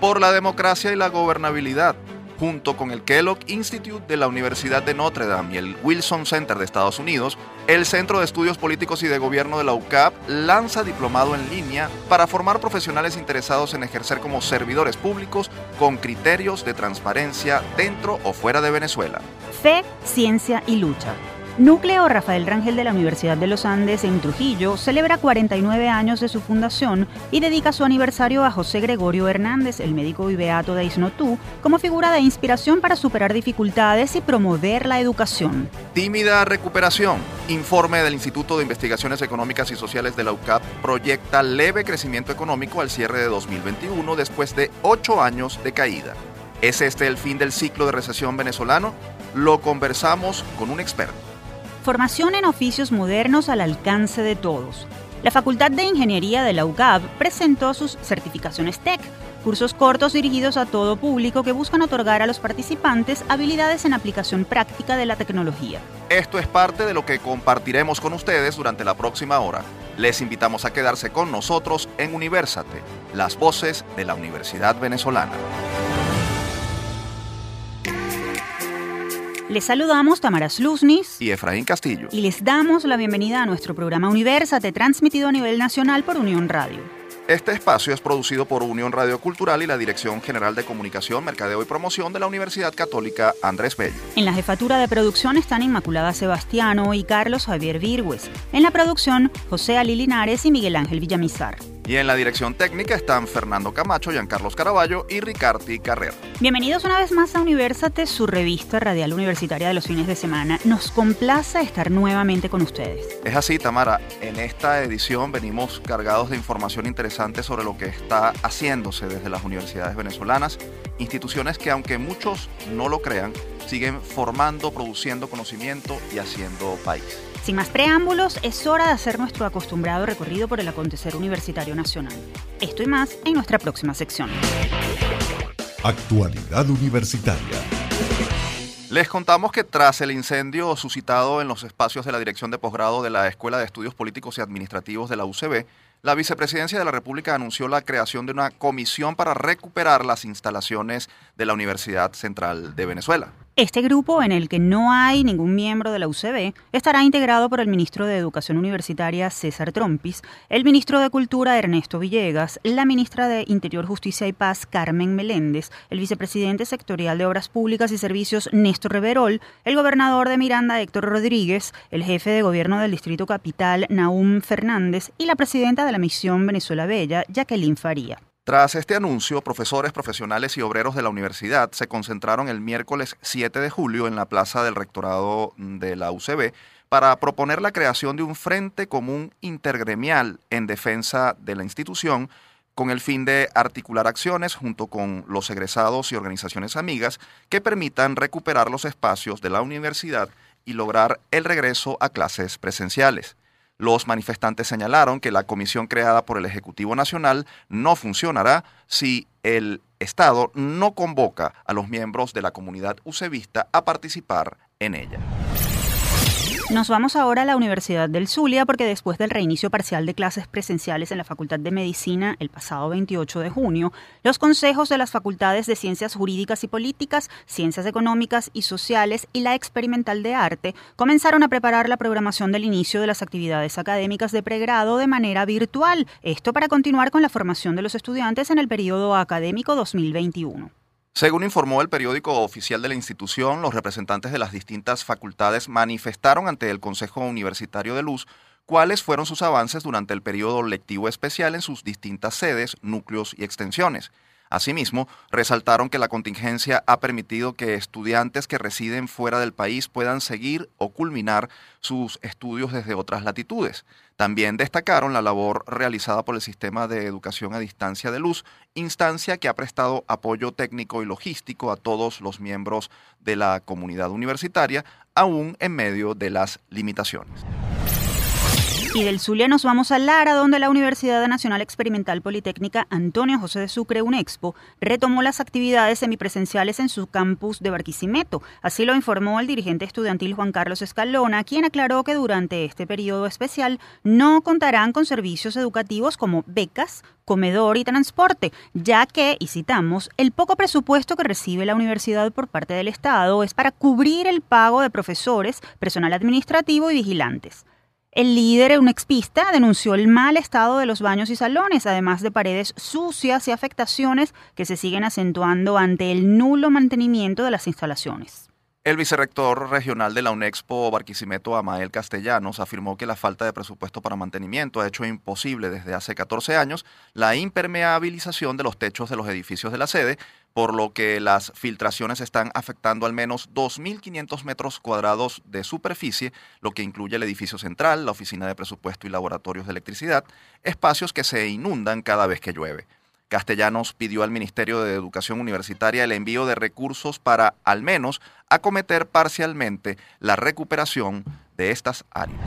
por la democracia y la gobernabilidad, junto con el Kellogg Institute de la Universidad de Notre Dame y el Wilson Center de Estados Unidos, el Centro de Estudios Políticos y de Gobierno de la UCAP lanza diplomado en línea para formar profesionales interesados en ejercer como servidores públicos con criterios de transparencia dentro o fuera de Venezuela. Fe, ciencia y lucha Núcleo Rafael Rangel de la Universidad de los Andes en Trujillo celebra 49 años de su fundación y dedica su aniversario a José Gregorio Hernández, el médico y beato de Isnotú, como figura de inspiración para superar dificultades y promover la educación. Tímida recuperación. Informe del Instituto de Investigaciones Económicas y Sociales de la UCAP proyecta leve crecimiento económico al cierre de 2021 después de ocho años de caída. ¿Es este el fin del ciclo de recesión venezolano? Lo conversamos con un experto. Formación en oficios modernos al alcance de todos. La Facultad de Ingeniería de la UCAB presentó sus certificaciones TEC, cursos cortos dirigidos a todo público que buscan otorgar a los participantes habilidades en aplicación práctica de la tecnología. Esto es parte de lo que compartiremos con ustedes durante la próxima hora. Les invitamos a quedarse con nosotros en Universate, las voces de la Universidad Venezolana. Les saludamos Tamara Sluznis y Efraín Castillo. Y les damos la bienvenida a nuestro programa Universate, transmitido a nivel nacional por Unión Radio. Este espacio es producido por Unión Radio Cultural y la Dirección General de Comunicación, Mercadeo y Promoción de la Universidad Católica Andrés Bello. En la jefatura de producción están Inmaculada Sebastiano y Carlos Javier Virgües. En la producción, José Ali Linares y Miguel Ángel Villamizar. Y en la dirección técnica están Fernando Camacho, Giancarlos Caraballo y Ricardi Carrera. Bienvenidos una vez más a Universate, su revista radial universitaria de los fines de semana. Nos complace estar nuevamente con ustedes. Es así, Tamara. En esta edición venimos cargados de información interesante sobre lo que está haciéndose desde las universidades venezolanas, instituciones que aunque muchos no lo crean, siguen formando, produciendo conocimiento y haciendo país. Sin más preámbulos, es hora de hacer nuestro acostumbrado recorrido por el acontecer universitario nacional. Esto y más en nuestra próxima sección. Actualidad Universitaria. Les contamos que tras el incendio suscitado en los espacios de la Dirección de Posgrado de la Escuela de Estudios Políticos y Administrativos de la UCB, la Vicepresidencia de la República anunció la creación de una comisión para recuperar las instalaciones de la Universidad Central de Venezuela. Este grupo, en el que no hay ningún miembro de la UCB, estará integrado por el ministro de Educación Universitaria César Trompis, el ministro de Cultura Ernesto Villegas, la ministra de Interior, Justicia y Paz Carmen Meléndez, el vicepresidente sectorial de Obras Públicas y Servicios Néstor Reverol, el gobernador de Miranda Héctor Rodríguez, el jefe de gobierno del Distrito Capital Naum Fernández y la presidenta de la misión Venezuela Bella, Jacqueline Faría. Tras este anuncio, profesores, profesionales y obreros de la universidad se concentraron el miércoles 7 de julio en la plaza del rectorado de la UCB para proponer la creación de un frente común intergremial en defensa de la institución con el fin de articular acciones junto con los egresados y organizaciones amigas que permitan recuperar los espacios de la universidad y lograr el regreso a clases presenciales. Los manifestantes señalaron que la comisión creada por el Ejecutivo Nacional no funcionará si el Estado no convoca a los miembros de la comunidad usevista a participar en ella. Nos vamos ahora a la Universidad del Zulia porque después del reinicio parcial de clases presenciales en la Facultad de Medicina el pasado 28 de junio, los consejos de las facultades de Ciencias Jurídicas y Políticas, Ciencias Económicas y Sociales y la Experimental de Arte comenzaron a preparar la programación del inicio de las actividades académicas de pregrado de manera virtual, esto para continuar con la formación de los estudiantes en el periodo académico 2021. Según informó el periódico oficial de la institución, los representantes de las distintas facultades manifestaron ante el Consejo Universitario de Luz cuáles fueron sus avances durante el periodo lectivo especial en sus distintas sedes, núcleos y extensiones. Asimismo, resaltaron que la contingencia ha permitido que estudiantes que residen fuera del país puedan seguir o culminar sus estudios desde otras latitudes. También destacaron la labor realizada por el Sistema de Educación a Distancia de Luz, instancia que ha prestado apoyo técnico y logístico a todos los miembros de la comunidad universitaria, aún en medio de las limitaciones. Y del Zulia nos vamos a Lara, donde la Universidad Nacional Experimental Politécnica Antonio José de Sucre, UNEXPO, retomó las actividades semipresenciales en su campus de Barquisimeto. Así lo informó el dirigente estudiantil Juan Carlos Escalona, quien aclaró que durante este periodo especial no contarán con servicios educativos como becas, comedor y transporte, ya que, y citamos, el poco presupuesto que recibe la universidad por parte del Estado es para cubrir el pago de profesores, personal administrativo y vigilantes. El líder, un expista, denunció el mal estado de los baños y salones, además de paredes sucias y afectaciones que se siguen acentuando ante el nulo mantenimiento de las instalaciones. El vicerrector regional de la UNEXPO, Barquisimeto Amael Castellanos, afirmó que la falta de presupuesto para mantenimiento ha hecho imposible desde hace 14 años la impermeabilización de los techos de los edificios de la sede, por lo que las filtraciones están afectando al menos 2.500 metros cuadrados de superficie, lo que incluye el edificio central, la oficina de presupuesto y laboratorios de electricidad, espacios que se inundan cada vez que llueve. Castellanos pidió al Ministerio de Educación Universitaria el envío de recursos para, al menos, acometer parcialmente la recuperación de estas áreas.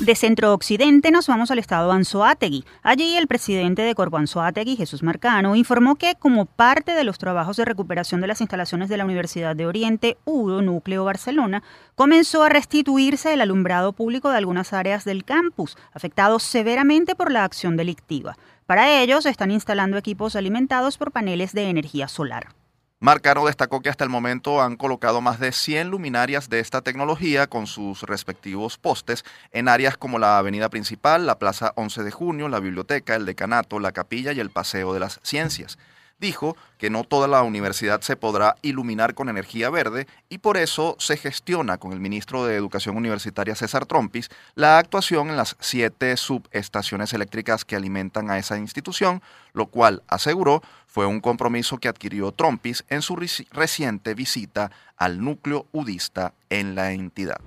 De Centro Occidente nos vamos al estado Anzoátegui. Allí el presidente de Corpo Anzoátegui, Jesús Marcano, informó que como parte de los trabajos de recuperación de las instalaciones de la Universidad de Oriente, UDO Núcleo Barcelona, comenzó a restituirse el alumbrado público de algunas áreas del campus, afectados severamente por la acción delictiva. Para ellos están instalando equipos alimentados por paneles de energía solar. Marcano destacó que hasta el momento han colocado más de 100 luminarias de esta tecnología con sus respectivos postes en áreas como la avenida principal, la plaza 11 de junio, la biblioteca, el decanato, la capilla y el paseo de las ciencias dijo que no toda la universidad se podrá iluminar con energía verde y por eso se gestiona con el ministro de Educación Universitaria César Trompis la actuación en las siete subestaciones eléctricas que alimentan a esa institución, lo cual aseguró fue un compromiso que adquirió Trompis en su reciente visita al núcleo udista en la entidad.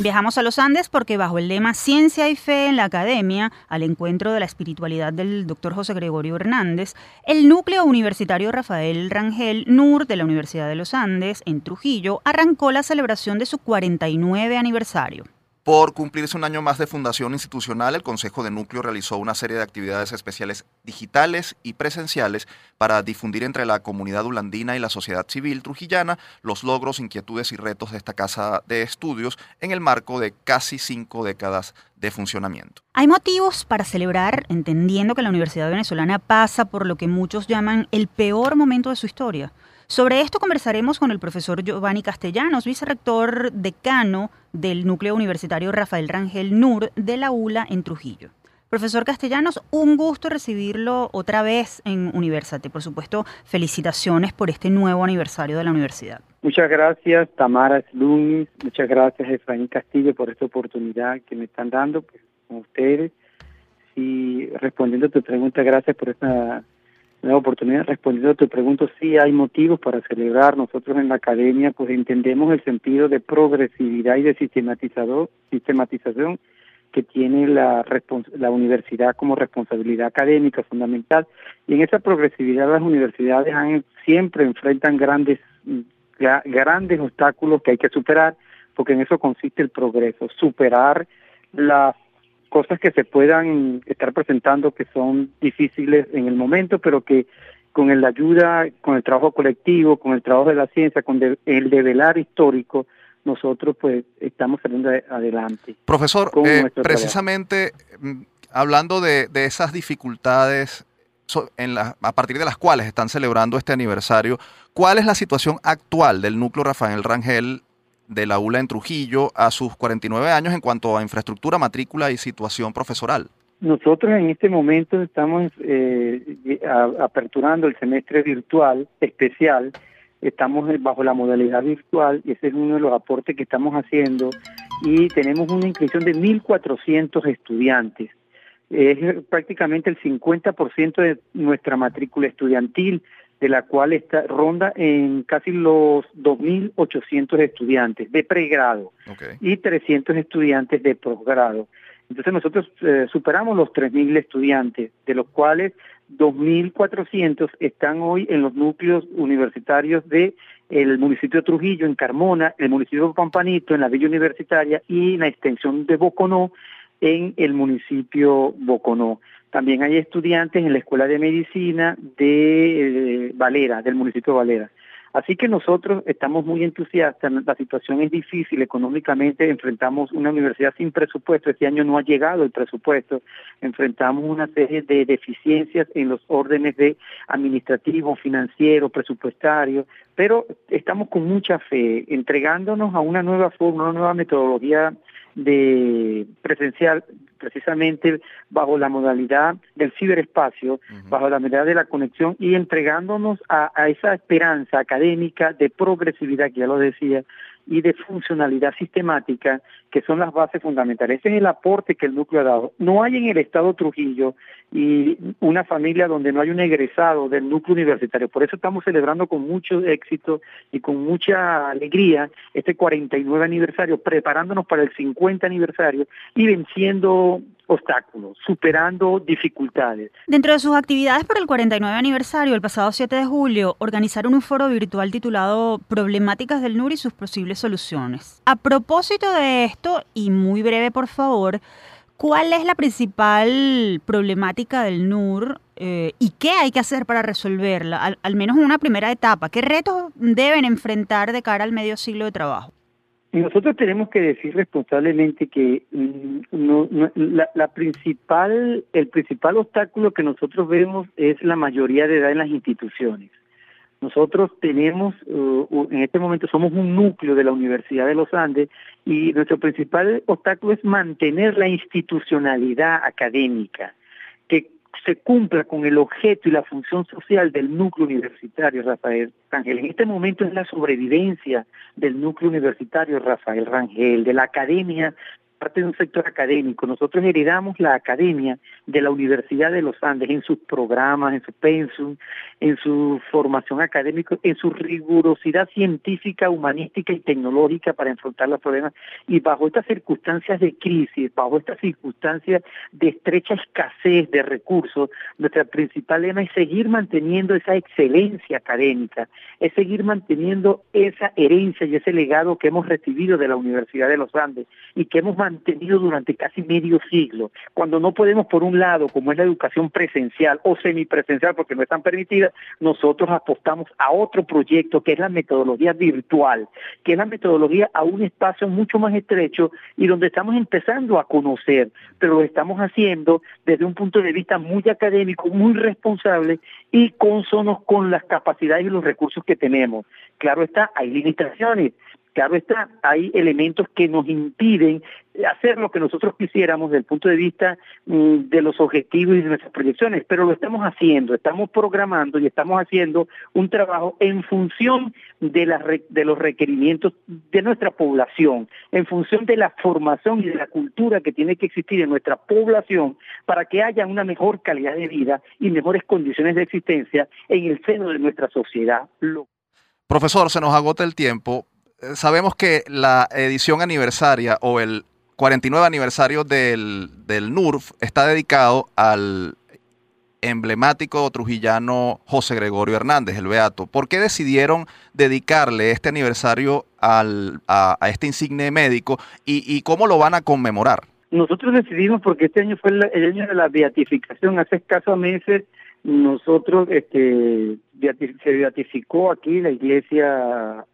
Viajamos a los Andes porque bajo el lema Ciencia y Fe en la Academia, al encuentro de la espiritualidad del doctor José Gregorio Hernández, el núcleo universitario Rafael Rangel NUR de la Universidad de los Andes, en Trujillo, arrancó la celebración de su 49 aniversario. Por cumplirse un año más de fundación institucional, el Consejo de Núcleo realizó una serie de actividades especiales digitales y presenciales para difundir entre la comunidad ulandina y la sociedad civil trujillana los logros, inquietudes y retos de esta casa de estudios en el marco de casi cinco décadas de funcionamiento. Hay motivos para celebrar, entendiendo que la Universidad Venezolana pasa por lo que muchos llaman el peor momento de su historia. Sobre esto conversaremos con el profesor Giovanni Castellanos, vicerrector decano del Núcleo Universitario Rafael Rangel NUR de la ULA en Trujillo. Profesor Castellanos, un gusto recibirlo otra vez en Universate. Por supuesto, felicitaciones por este nuevo aniversario de la universidad. Muchas gracias, Tamara Slunis. Muchas gracias, Efraín Castillo, por esta oportunidad que me están dando pues, con ustedes. Y respondiendo a tu pregunta, gracias por esta nueva oportunidad respondiendo a tu pregunta, sí hay motivos para celebrar. Nosotros en la academia pues entendemos el sentido de progresividad y de sistematizador, sistematización que tiene la, la universidad como responsabilidad académica fundamental. Y en esa progresividad las universidades han, siempre enfrentan grandes, grandes obstáculos que hay que superar, porque en eso consiste el progreso, superar las cosas que se puedan estar presentando que son difíciles en el momento, pero que con la ayuda, con el trabajo colectivo, con el trabajo de la ciencia, con el develar histórico, nosotros pues estamos saliendo adelante. Profesor, eh, precisamente mm, hablando de, de, esas dificultades en la, a partir de las cuales están celebrando este aniversario, ¿cuál es la situación actual del núcleo Rafael Rangel del aula en Trujillo a sus 49 años en cuanto a infraestructura, matrícula y situación profesoral? Nosotros en este momento estamos eh, aperturando el semestre virtual especial, estamos bajo la modalidad virtual y ese es uno de los aportes que estamos haciendo y tenemos una inscripción de 1.400 estudiantes. Es prácticamente el 50% de nuestra matrícula estudiantil de la cual está, ronda en casi los 2.800 estudiantes de pregrado y 300 estudiantes de posgrado. Entonces nosotros eh, superamos los 3.000 estudiantes, de los cuales 2.400 están hoy en los núcleos universitarios de el municipio de Trujillo, en Carmona, el municipio de Pampanito, en la Villa Universitaria y en la extensión de Boconó, en el municipio Boconó. También hay estudiantes en la Escuela de Medicina de eh, Valera, del municipio de Valera. Así que nosotros estamos muy entusiastas, la situación es difícil económicamente, enfrentamos una universidad sin presupuesto, este año no ha llegado el presupuesto, enfrentamos una serie de deficiencias en los órdenes de administrativo, financiero, presupuestario, pero estamos con mucha fe, entregándonos a una nueva forma, una nueva metodología de presencial precisamente bajo la modalidad del ciberespacio, bajo la modalidad de la conexión y entregándonos a, a, esa esperanza académica de progresividad, que ya lo decía, y de funcionalidad sistemática, que son las bases fundamentales. Ese es el aporte que el núcleo ha dado. No hay en el Estado Trujillo y una familia donde no hay un egresado del núcleo universitario. Por eso estamos celebrando con mucho éxito y con mucha alegría este 49 aniversario, preparándonos para el 50 aniversario y venciendo obstáculos, superando dificultades. Dentro de sus actividades por el 49 aniversario, el pasado 7 de julio, organizaron un foro virtual titulado Problemáticas del NUR y sus posibles soluciones. A propósito de esto, y muy breve por favor, ¿cuál es la principal problemática del NUR eh, y qué hay que hacer para resolverla, al, menos en una primera etapa? ¿Qué retos deben enfrentar de cara al medio siglo de trabajo? Nosotros tenemos que decir responsablemente que mm, la, principal, el principal obstáculo que nosotros vemos es la mayoría de edad en las instituciones. Nosotros tenemos, uh, en este momento somos un núcleo de la Universidad de los Andes y nuestro principal obstáculo es mantener la institucionalidad académica, que se cumpla con el objeto y la función social del núcleo universitario, Rafael Rangel. En este momento es la sobrevivencia del núcleo universitario, Rafael Rangel, de la academia parte de un sector académico. Nosotros heredamos la academia de la Universidad de los Andes en sus programas, en su pensum, en su formación académica, en su rigurosidad científica, humanística y tecnológica para enfrentar los problemas. Y bajo estas circunstancias de crisis, bajo estas circunstancias de estrecha escasez de recursos, nuestra principal lema es seguir manteniendo esa excelencia académica, es seguir manteniendo esa herencia y ese legado que hemos recibido de la Universidad de los Andes y que hemos mantenido durante casi medio siglo, cuando no podemos por un lado, como es la educación presencial o semipresencial, porque no están permitidas, nosotros apostamos a otro proyecto que es la metodología virtual, que es la metodología a un espacio mucho más estrecho y donde estamos empezando a conocer, pero lo estamos haciendo desde un punto de vista muy académico, muy responsable y consonos con las capacidades y los recursos que tenemos. Claro está, hay limitaciones, Claro está, hay elementos que nos impiden hacer lo que nosotros quisiéramos desde el punto de vista mm, de los objetivos y de nuestras proyecciones, pero lo estamos haciendo, estamos programando y estamos haciendo un trabajo en función de, la, de los requerimientos de nuestra población, en función de la formación y de la cultura que tiene que existir en nuestra población para que haya una mejor calidad de vida y mejores condiciones de existencia en el seno de nuestra sociedad. Profesor, se nos agota el tiempo sabemos que la edición aniversaria o el 49 aniversario del, del NURF está dedicado al emblemático trujillano José Gregorio Hernández, el Beato. ¿Por qué decidieron dedicarle este aniversario al, a, a, este insigne médico y, y, cómo lo van a conmemorar? Nosotros decidimos porque este año fue el, año de la beatificación. Hace escasos meses nosotros este, se beatificó aquí la iglesia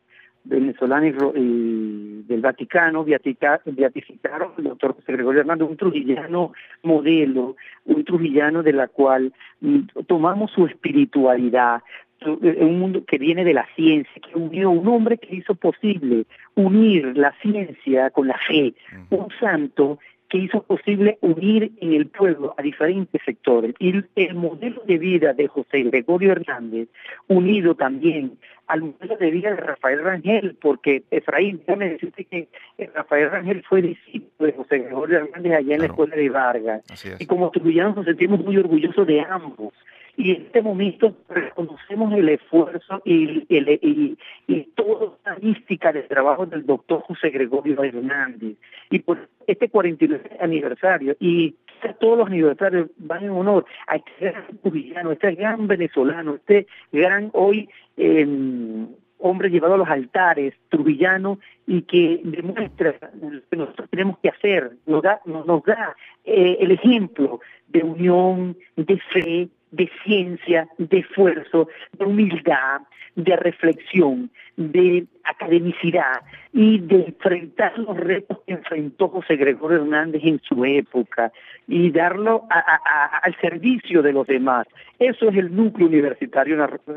venezolana y, del Vaticano beatificaron al doctor José Gregorio Hernández, un trujillano modelo, un trujillano de la cual mm, tomamos su espiritualidad, eh, un mundo que viene de la ciencia, que unió un hombre que hizo posible unir la ciencia con la fe, un santo que hizo posible unir en el pueblo a diferentes sectores. Y el modelo de vida de José Gregorio Hernández, unido también al modelo de vida de Rafael Rangel, porque Efraín, déjame decirte que Rafael Rangel fue discípulo de José Gregorio Hernández allá en la escuela de Vargas. Y como tuvillanos nos sentimos muy orgullosos de ambos. Y en este momento reconocemos el esfuerzo y, y, y, toda la estadística del trabajo del doctor José Gregorio Hernández. Y por este 49 aniversario, y todos los aniversarios van en honor a este gran cubillano, este gran venezolano, este gran hoy... Eh, hombre llevado a los altares, trujillano, y que demuestra lo que nosotros tenemos que hacer, nos da, nos, da eh, el ejemplo de unión, de fe, de ciencia, de esfuerzo, de humildad, de reflexión, de academicidad y de enfrentar los retos que enfrentó José Gregorio Hernández en su época y darlo al servicio de los demás. Eso es el núcleo universitario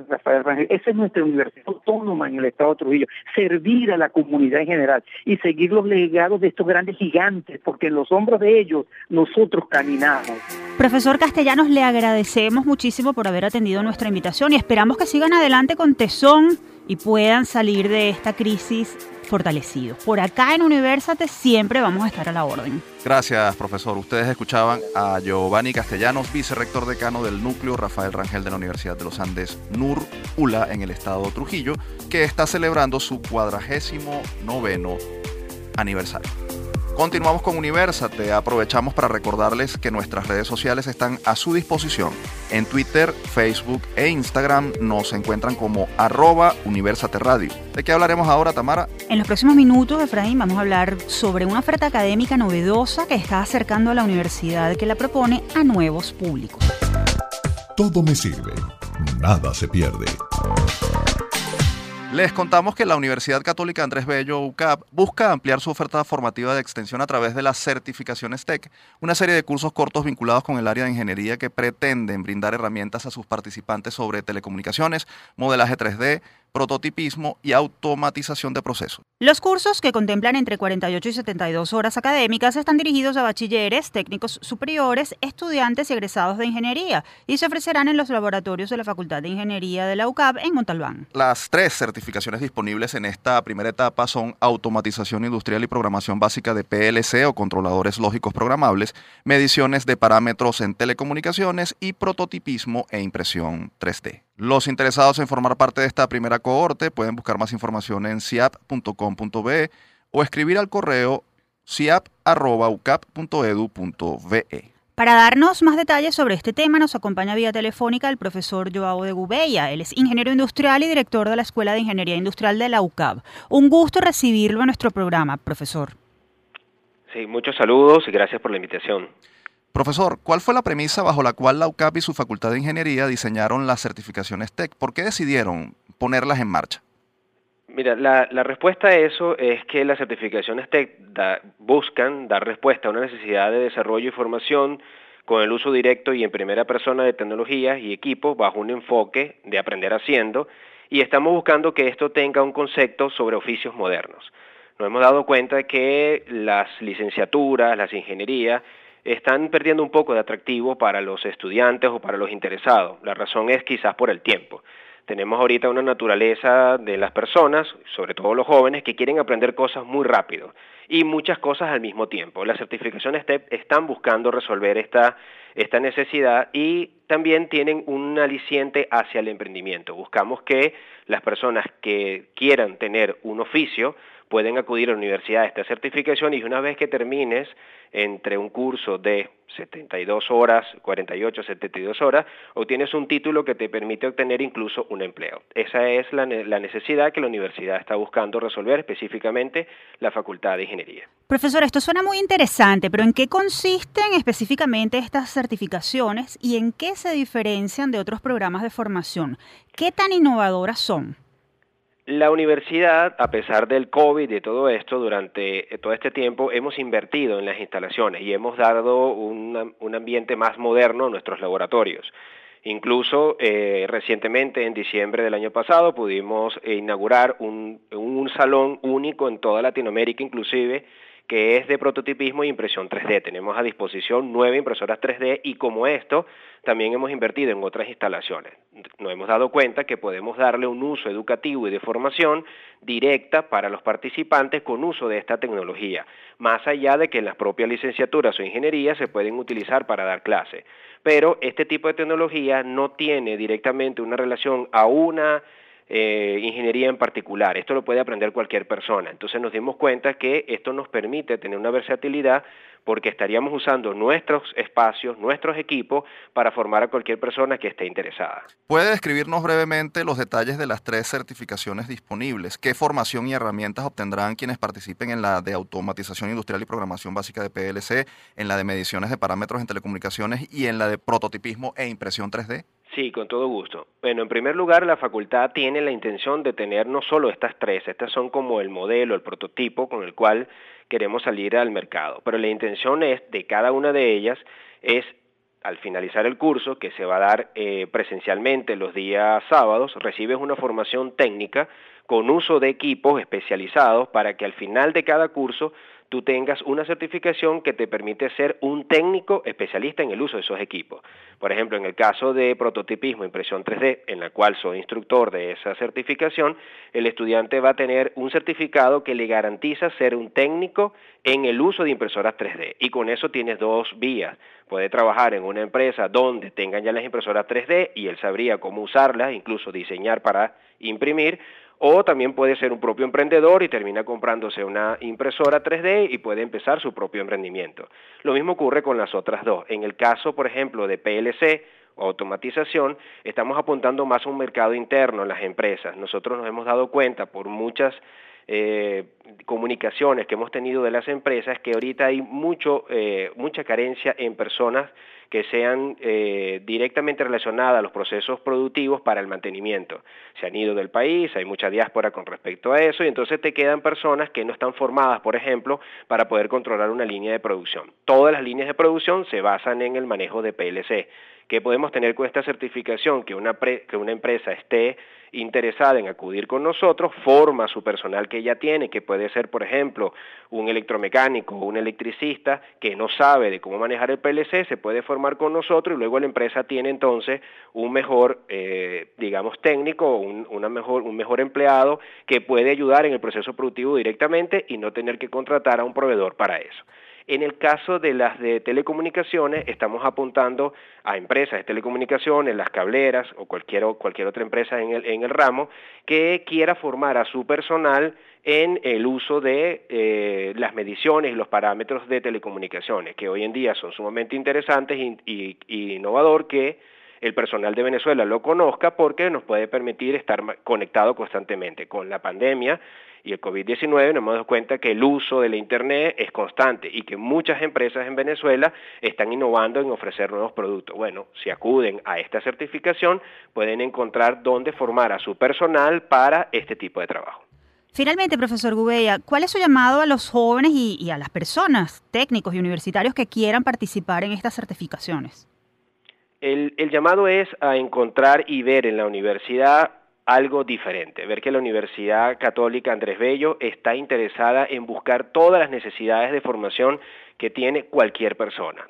Rafael Rangel. Esa es nuestra universidad autónoma en el Estado de Trujillo. Servir a la comunidad en general y seguir los legados de estos grandes gigantes, porque en los hombros de ellos nosotros caminamos. Profesor Castellanos, le agradecemos muchísimo por haber atendido nuestra invitación y esperamos que sigan adelante con tesón y puedan salir de esta crisis fortalecidos. Por acá en Universate siempre vamos a estar a la orden. Gracias, profesor. Ustedes escuchaban a Giovanni Castellanos, vicerrector decano del núcleo Rafael Rangel de la Universidad de los Andes, NUR ULA, en el estado Trujillo, que está celebrando su cuadragésimo noveno aniversario. Continuamos con Universate. Aprovechamos para recordarles que nuestras redes sociales están a su disposición. En Twitter, Facebook e Instagram nos encuentran como arroba Universate Radio. ¿De qué hablaremos ahora, Tamara? En los próximos minutos, Efraín, vamos a hablar sobre una oferta académica novedosa que está acercando a la universidad que la propone a nuevos públicos. Todo me sirve. Nada se pierde. Les contamos que la Universidad Católica Andrés Bello, UCAP, busca ampliar su oferta formativa de extensión a través de las certificaciones TEC, una serie de cursos cortos vinculados con el área de ingeniería que pretenden brindar herramientas a sus participantes sobre telecomunicaciones, modelaje 3D, prototipismo y automatización de procesos. Los cursos, que contemplan entre 48 y 72 horas académicas, están dirigidos a bachilleres, técnicos superiores, estudiantes y egresados de ingeniería y se ofrecerán en los laboratorios de la Facultad de Ingeniería de la UCAP en Montalbán. Las tres certificaciones disponibles en esta primera etapa son automatización industrial y programación básica de PLC o controladores lógicos programables, mediciones de parámetros en telecomunicaciones y prototipismo e impresión 3D. Los interesados en formar parte de esta primera cohorte pueden buscar más información en ciap.com.be o escribir al correo ciap.ucap.edu.be. Para darnos más detalles sobre este tema nos acompaña vía telefónica el profesor Joao de Gubella. Él es ingeniero industrial y director de la Escuela de Ingeniería Industrial de la UCAP. Un gusto recibirlo en nuestro programa, profesor. Sí, muchos saludos y gracias por la invitación. Profesor, ¿cuál fue la premisa bajo la cual la UCAP y su Facultad de Ingeniería diseñaron las certificaciones TEC? ¿Por qué decidieron ponerlas en marcha? Mira, la, respuesta a eso es que las certificaciones TEC buscan dar respuesta a una necesidad de desarrollo y formación con el uso directo y en primera persona de tecnologías y equipos bajo un enfoque de aprender haciendo y estamos buscando que esto tenga un concepto sobre oficios modernos. Nos hemos dado cuenta de que las licenciaturas, las ingenierías, están perdiendo un poco de atractivo para los estudiantes o para los interesados. La razón es quizás por el tiempo. Tenemos ahorita una naturaleza de las personas, sobre todo los jóvenes, que quieren aprender cosas muy rápido y muchas cosas al mismo tiempo. Las certificaciones STEP están buscando resolver esta, esta necesidad y también tienen un aliciente hacia el emprendimiento. Buscamos que las personas que quieran tener un oficio pueden acudir a la universidad a esta certificación y una vez que termines entre un curso de 72 horas, 48, 72 horas, obtienes un título que te permite obtener incluso un empleo. Esa es la, necesidad que la universidad está buscando resolver, específicamente la Facultad de Ingeniería. Profesor, esto suena muy interesante, pero ¿en qué consisten específicamente estas certificaciones y en qué se diferencian de otros programas de formación? ¿Qué tan innovadoras son? La universidad, a pesar del COVID y de todo esto, durante todo este tiempo hemos invertido en las instalaciones y hemos dado un, ambiente más moderno a nuestros laboratorios. Incluso eh, recientemente, en diciembre del año pasado, pudimos inaugurar un, un salón único en toda Latinoamérica, inclusive, que es de prototipismo e impresión 3D. Tenemos a disposición nueve impresoras 3D y como esto, también hemos invertido en otras instalaciones. Nos hemos dado cuenta que podemos darle un uso educativo y de formación directa para los participantes con uso de esta tecnología, más allá de que en las propias licenciaturas o ingenierías se pueden utilizar para dar clase. pero este tipo de tecnología no tiene directamente una relación a una eh, ingeniería en particular. Esto lo puede aprender cualquier persona. Entonces nos dimos cuenta que esto nos permite tener una versatilidad porque estaríamos usando nuestros espacios, nuestros equipos para formar a cualquier persona que esté interesada. ¿Puede describirnos brevemente los detalles de las tres certificaciones disponibles? ¿Qué formación y herramientas obtendrán quienes participen en la de automatización industrial y programación básica de PLC, en la de mediciones de parámetros en telecomunicaciones y en la de prototipismo e impresión 3D? Sí, con todo gusto. Bueno, en primer lugar, la facultad tiene la intención de tener no solo estas tres, estas son como el modelo, el prototipo con el cual queremos salir al mercado, pero la intención es de cada una de ellas es al finalizar el curso, que se va a dar eh, presencialmente los días sábados, recibes una formación técnica con uso de equipos especializados para que al final de cada curso tú tengas una certificación que te permite ser un técnico especialista en el uso de esos equipos. Por ejemplo, en el caso de prototipismo, impresión 3D, en la cual soy instructor de esa certificación, el estudiante va a tener un certificado que le garantiza ser un técnico en el uso de impresoras 3D. Y con eso tienes dos vías. Puede trabajar en una empresa donde tengan ya las impresoras 3D y él sabría cómo usarlas, incluso diseñar para imprimir, o también puede ser un propio emprendedor y termina comprándose una impresora 3D y puede empezar su propio emprendimiento. Lo mismo ocurre con las otras dos. En el caso, por ejemplo, de PLC, automatización, estamos apuntando más a un mercado interno en las empresas. Nosotros nos hemos dado cuenta por muchas eh, comunicaciones que hemos tenido de las empresas que ahorita hay mucho, eh, mucha carencia en personas que sean eh, directamente relacionadas a los procesos productivos para el mantenimiento. Se han ido del país, hay mucha diáspora con respecto a eso y entonces te quedan personas que no están formadas, por ejemplo, para poder controlar una línea de producción. Todas las líneas de producción se basan en el manejo de PLC. ¿Qué podemos tener con esta certificación? Que una, que una empresa esté interesada en acudir con nosotros, forma su personal que ella tiene, que puede ser, por ejemplo, un electromecánico o un electricista que no sabe de cómo manejar el PLC, se puede formar con nosotros y luego la empresa tiene entonces un mejor, eh, digamos, técnico, un, una mejor, un mejor empleado que puede ayudar en el proceso productivo directamente y no tener que contratar a un proveedor para eso. En el caso de las de telecomunicaciones, estamos apuntando a empresas de telecomunicaciones, las cableras o cualquier, otra empresa en el, ramo que quiera formar a su personal en el uso de eh, las mediciones y los parámetros de telecomunicaciones, que hoy en día son sumamente interesantes y, y innovador que el personal de Venezuela lo conozca porque nos puede permitir estar conectado constantemente. Con la pandemia y el COVID-19 nos hemos dado cuenta que el uso de la Internet es constante y que muchas empresas en Venezuela están innovando en ofrecer nuevos productos. Bueno, si acuden a esta certificación pueden encontrar dónde formar a su personal para este tipo de trabajo. Finalmente, profesor Gubella, ¿cuál es su llamado a los jóvenes y, y a las personas, técnicos y universitarios que quieran participar en estas certificaciones? El, el, llamado es a encontrar y ver en la universidad algo diferente, ver que la Universidad Católica Andrés Bello está interesada en buscar todas las necesidades de formación que tiene cualquier persona,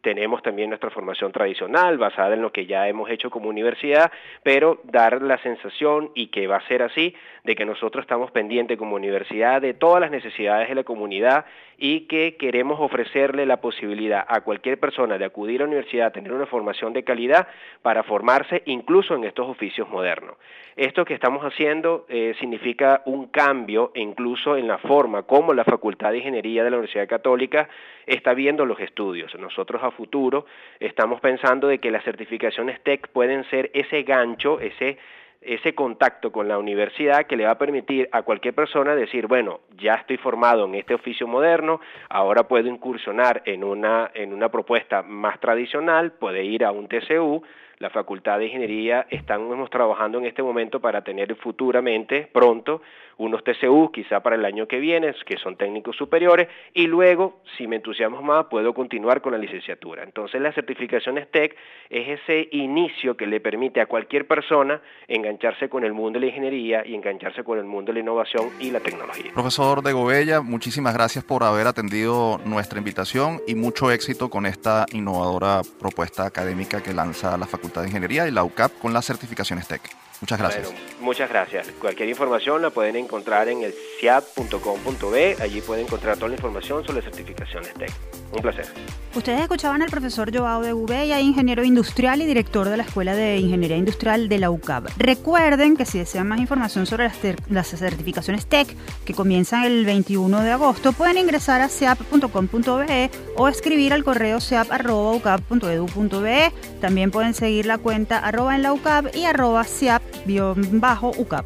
tenemos también nuestra formación tradicional basada en lo que ya hemos hecho como universidad, pero dar la sensación y que va a ser así de que nosotros estamos pendientes como universidad de todas las necesidades de la comunidad y que queremos ofrecerle la posibilidad a cualquier persona de acudir a la universidad tener una formación de calidad para formarse incluso en estos oficios modernos. Esto que estamos haciendo eh, significa un cambio incluso en la forma como la Facultad de Ingeniería de la Universidad Católica está viendo los estudios. Nosotros a futuro estamos pensando de que las certificaciones TEC pueden ser ese gancho, ese ese contacto con la universidad que le va a permitir a cualquier persona decir, bueno, ya estoy formado en este oficio moderno, ahora puedo incursionar en una, en una propuesta más tradicional, puede ir a un TCU, la Facultad de Ingeniería estamos trabajando en este momento para tener futuramente, pronto, unos TCU, quizá para el año que viene, que son técnicos superiores, y luego, si me entusiasmo más, puedo continuar con la licenciatura. Entonces, las certificaciones TEC es ese inicio que le permite a cualquier persona engancharse con el mundo de la ingeniería y engancharse con el mundo de la innovación y la tecnología. Profesor de Gobella, muchísimas gracias por haber atendido nuestra invitación y mucho éxito con esta innovadora propuesta académica que lanza la Facultad de Ingeniería y la UCAP con las certificaciones TEC. Muchas gracias. muchas gracias. Cualquier información la pueden encontrar en el ciat.com.b. Allí pueden encontrar toda la información sobre certificaciones TEC. Un placer. Ustedes escuchaban al profesor Joao de Gubella, ingeniero industrial y director de la Escuela de Ingeniería Industrial de la UCAB. Recuerden que si desean más información sobre las, certificaciones TEC que comienzan el 21 de agosto, pueden ingresar a seap.com.be o escribir al correo seap.ucab.edu.be. También pueden seguir la cuenta arroba en la UCAB y arroba seap-ucab.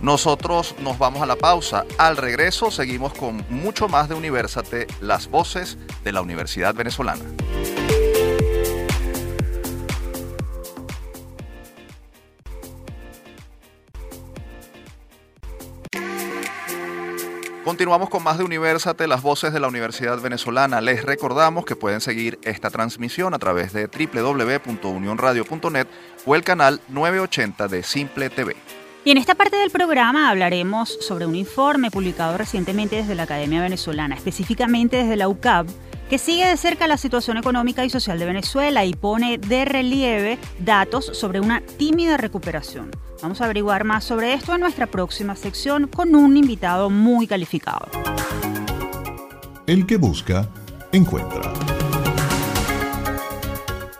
Nosotros nos vamos a la pausa. Al regreso seguimos con mucho más de Universate, las voces de la Universidad Venezolana. Continuamos con más de Universate, las voces de la Universidad Venezolana. Les recordamos que pueden seguir esta transmisión a través de www.unionradio.net o el canal 980 de Simple TV. Y en esta parte del programa hablaremos sobre un informe publicado recientemente desde la Academia Venezolana, específicamente desde la UCAB, que sigue de cerca la situación económica y social de Venezuela y pone de relieve datos sobre una tímida recuperación. Vamos a averiguar más sobre esto en nuestra próxima sección con un invitado muy calificado. El que busca, encuentra.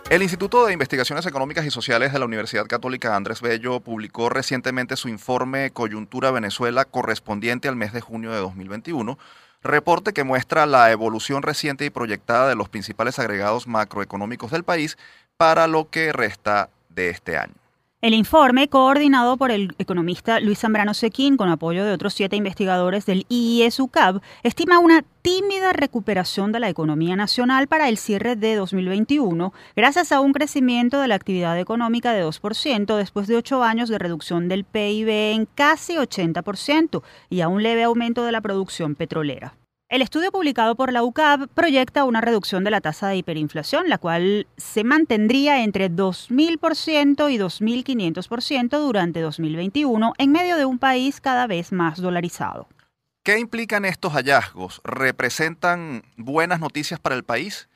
El Instituto de Investigaciones Económicas y Sociales de la Universidad Católica Andrés Bello publicó recientemente su informe Coyuntura Venezuela correspondiente al mes de junio de 2021, reporte que muestra la evolución reciente y proyectada de los principales agregados macroeconómicos del país para lo que resta de este año. El informe, coordinado por el economista Luis Zambrano Sequín con apoyo de otros siete investigadores del IES-UCAB, estima una tímida recuperación de la economía nacional para el cierre de 2021, gracias a un crecimiento de la actividad económica de 2% después de ocho años de reducción del PIB en casi 80% y a un leve aumento de la producción petrolera. El estudio publicado por la UCAB proyecta una reducción de la tasa de hiperinflación, la cual se mantendría entre 2.000% y 2.500% durante 2021 en medio de un país cada vez más dolarizado. ¿Qué implican estos hallazgos? ¿Representan buenas noticias para el país?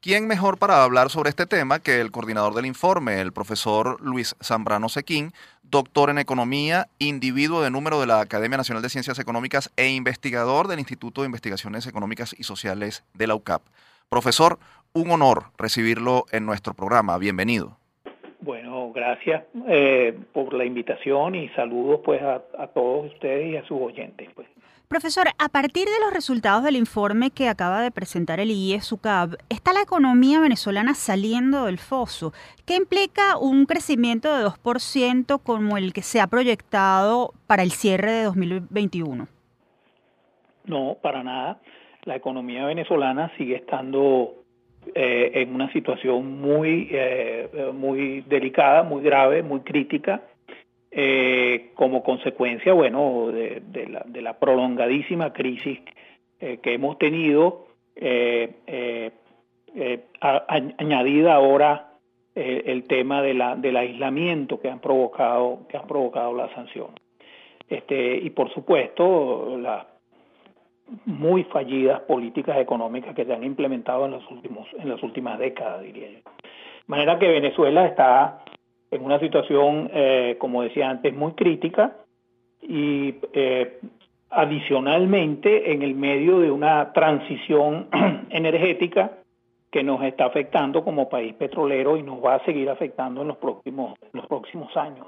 ¿Quién mejor para hablar sobre este tema que el coordinador del informe, el profesor Luis Zambrano Sequín, doctor en economía, individuo de número de la Academia Nacional de Ciencias Económicas e investigador del Instituto de Investigaciones Económicas y Sociales de la UCAP? Profesor, un honor recibirlo en nuestro programa. Bienvenido. Bueno, gracias eh, por la invitación y saludos pues a, todos ustedes y a sus oyentes. Pues. Profesor, a partir de los resultados del informe que acaba de presentar el IES-UCAB, ¿está la economía venezolana saliendo del foso? ¿Qué implica un crecimiento de 2% como el que se ha proyectado para el cierre de 2021? No, para nada. La economía venezolana sigue estando eh, en una situación muy, eh, muy delicada, muy grave, muy crítica eh, como consecuencia, bueno, de, la, prolongadísima crisis eh, que hemos tenido, eh, añadida ahora el tema de la, del aislamiento que han provocado que han provocado la sanción. Este, y por supuesto las muy fallidas políticas económicas que se han implementado en los últimos en las últimas décadas diría yo de manera que Venezuela está en una situación, eh, como decía antes, muy crítica y eh, adicionalmente en el medio de una transición energética que nos está afectando como país petrolero y nos va a seguir afectando en los próximos, los próximos años.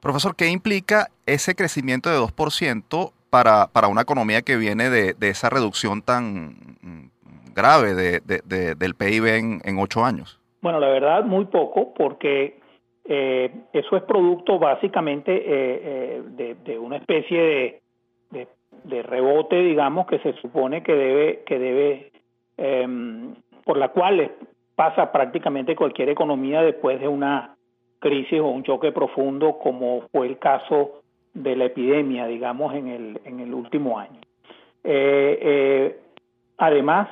Profesor, ¿qué implica ese crecimiento de 2% para, para una economía que viene de, de esa reducción tan mm, grave de, de, del PIB en, en ocho años? Bueno, la verdad, muy poco, porque eh, eso es producto básicamente eh, eh, de, una especie de, rebote, digamos, que se supone que debe, que debe em, por la cual pasa prácticamente cualquier economía después de una crisis o un choque profundo, como fue el caso de la epidemia, digamos, en el, en el último año. además,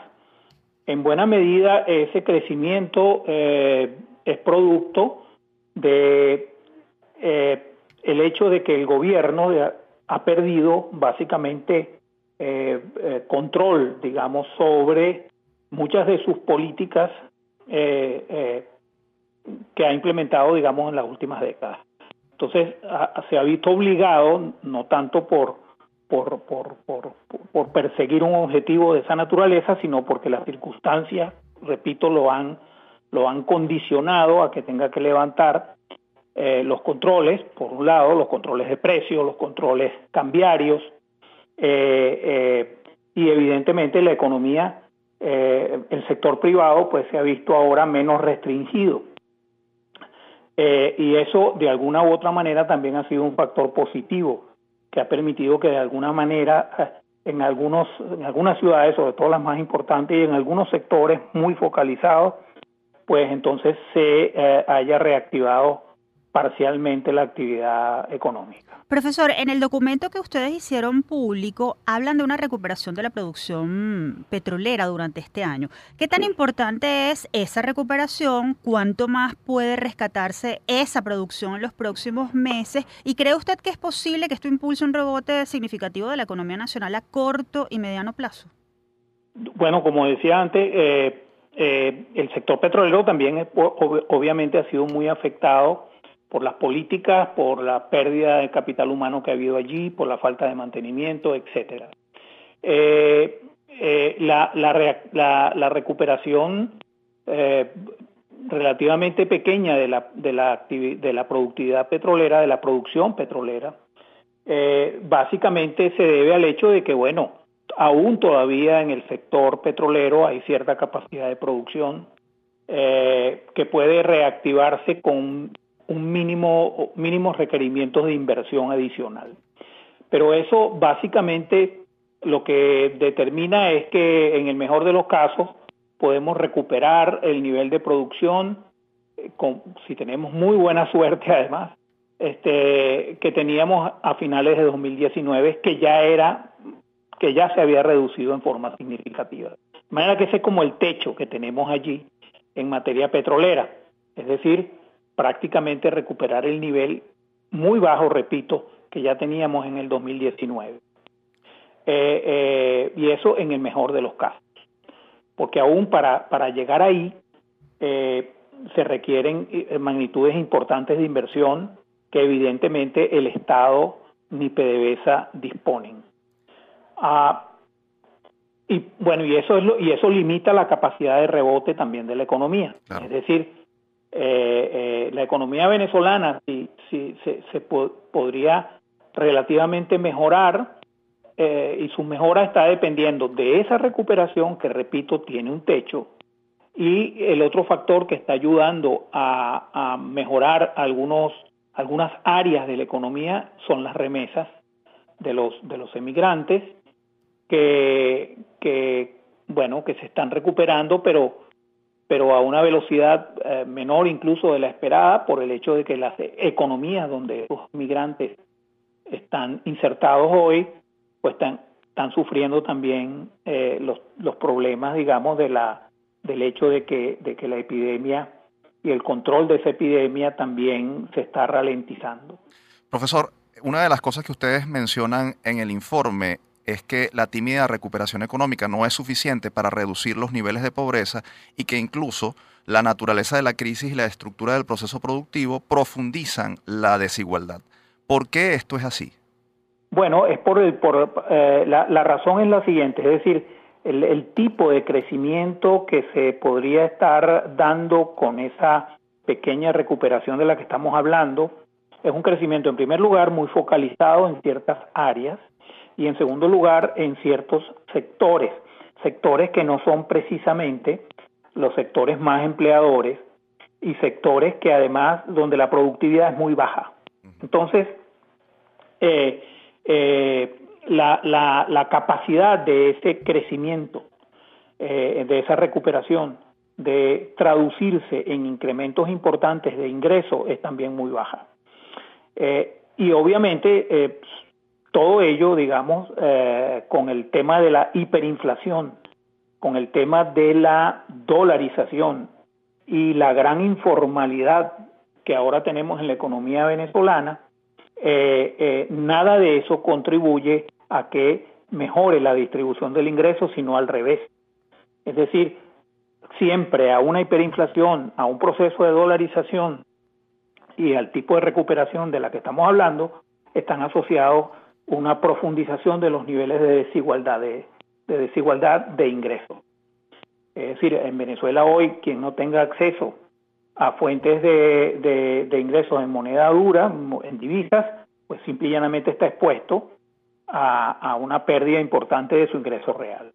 en buena medida, ese crecimiento es producto de eh, el hecho de que el gobierno ha perdido básicamente eh, eh, control, digamos, sobre muchas de sus políticas que ha implementado, digamos, en las últimas décadas. Entonces, se ha visto obligado, no tanto por, por, por, por, por perseguir un objetivo de esa naturaleza, sino porque las circunstancias, repito, lo han, lo han condicionado a que tenga que levantar eh, los controles, por un lado, los controles de precios, los controles cambiarios, eh, eh, y evidentemente la economía, el sector privado, pues se ha visto ahora menos restringido. y eso, de alguna u otra manera, también ha sido un factor positivo que ha permitido que de alguna manera en algunos en algunas ciudades, sobre todo las más importantes y en algunos sectores muy focalizados, pues entonces se haya reactivado parcialmente la actividad económica. Profesor, en el documento que ustedes hicieron público hablan de una recuperación de la producción petrolera durante este año. ¿Qué tan importante es esa recuperación? ¿Cuánto más puede rescatarse esa producción en los próximos meses? ¿Y cree usted que es posible que esto impulse un rebote significativo de la economía nacional a corto y mediano plazo? Bueno, como decía antes, eh, eh, el sector petrolero también obviamente ha sido muy afectado por las políticas, por la pérdida de capital humano que ha habido allí, por la falta de mantenimiento, etcétera. Eh, eh, la, recuperación eh, relativamente pequeña de la productividad petrolera, de la producción petrolera, básicamente se debe al hecho de que, bueno, aún todavía en el sector petrolero hay cierta capacidad de producción que puede reactivarse con un mínimo, mínimos requerimientos de inversión adicional. Pero eso básicamente lo que determina es que en el mejor de los casos podemos recuperar el nivel de producción, eh, con, si tenemos muy buena suerte además, este, que teníamos a finales de 2019, que ya era, que ya se había reducido en forma significativa. De manera que ese es como el techo que tenemos allí en materia petrolera. Es decir, prácticamente recuperar el nivel muy bajo, repito, que ya teníamos en el 2019. Eh, eh, y eso en el mejor de los casos. Porque aún para, para llegar ahí eh, se requieren magnitudes importantes de inversión que evidentemente el Estado ni PDVSA disponen. Ah, y bueno, y eso, es lo, y eso limita la capacidad de rebote también de la economía. Es decir, eh, eh, la economía venezolana si, si se, podría relativamente mejorar eh, y su mejora está dependiendo de esa recuperación que, repito, tiene un techo y el otro factor que está ayudando a, mejorar algunos, algunas áreas de la economía son las remesas de los, de los emigrantes que, que, bueno, que se están recuperando, pero pero a una velocidad eh, menor incluso de la esperada por el hecho de que las economías donde los migrantes están insertados hoy, pues están, están sufriendo también eh, los, los problemas, digamos, de la, del hecho de que, de que la epidemia y el control de esa epidemia también se está ralentizando. Profesor, una de las cosas que ustedes mencionan en el informe es que la tímida recuperación económica no es suficiente para reducir los niveles de pobreza y que incluso la naturaleza de la crisis y la estructura del proceso productivo profundizan la desigualdad. ¿Por qué esto es así? Bueno, es por, el, por eh, la, razón es la siguiente, es decir, el tipo de crecimiento que se podría estar dando con esa pequeña recuperación de la que estamos hablando es un crecimiento en primer lugar muy focalizado en ciertas áreas, y en segundo lugar en ciertos sectores, sectores que no son precisamente los sectores más empleadores y sectores que además donde la productividad es muy baja. Entonces, eh, eh, la, la, capacidad de ese crecimiento, eh, de esa recuperación, de traducirse en incrementos importantes de ingreso es también muy baja. y obviamente todo ello, digamos, eh, con el tema de la hiperinflación, con el tema de la dolarización y la gran informalidad que ahora tenemos en la economía venezolana, eh, eh, nada de eso contribuye a que mejore la distribución del ingreso, sino al revés. Es decir, siempre a una hiperinflación, a un proceso de dolarización y al tipo de recuperación de la que estamos hablando, están asociados una profundización de los niveles de desigualdad de, desigualdad de ingresos. Es decir, en Venezuela hoy quien no tenga acceso a fuentes de, de ingresos en moneda dura, en divisas, pues simple y llanamente está expuesto a, una pérdida importante de su ingreso real.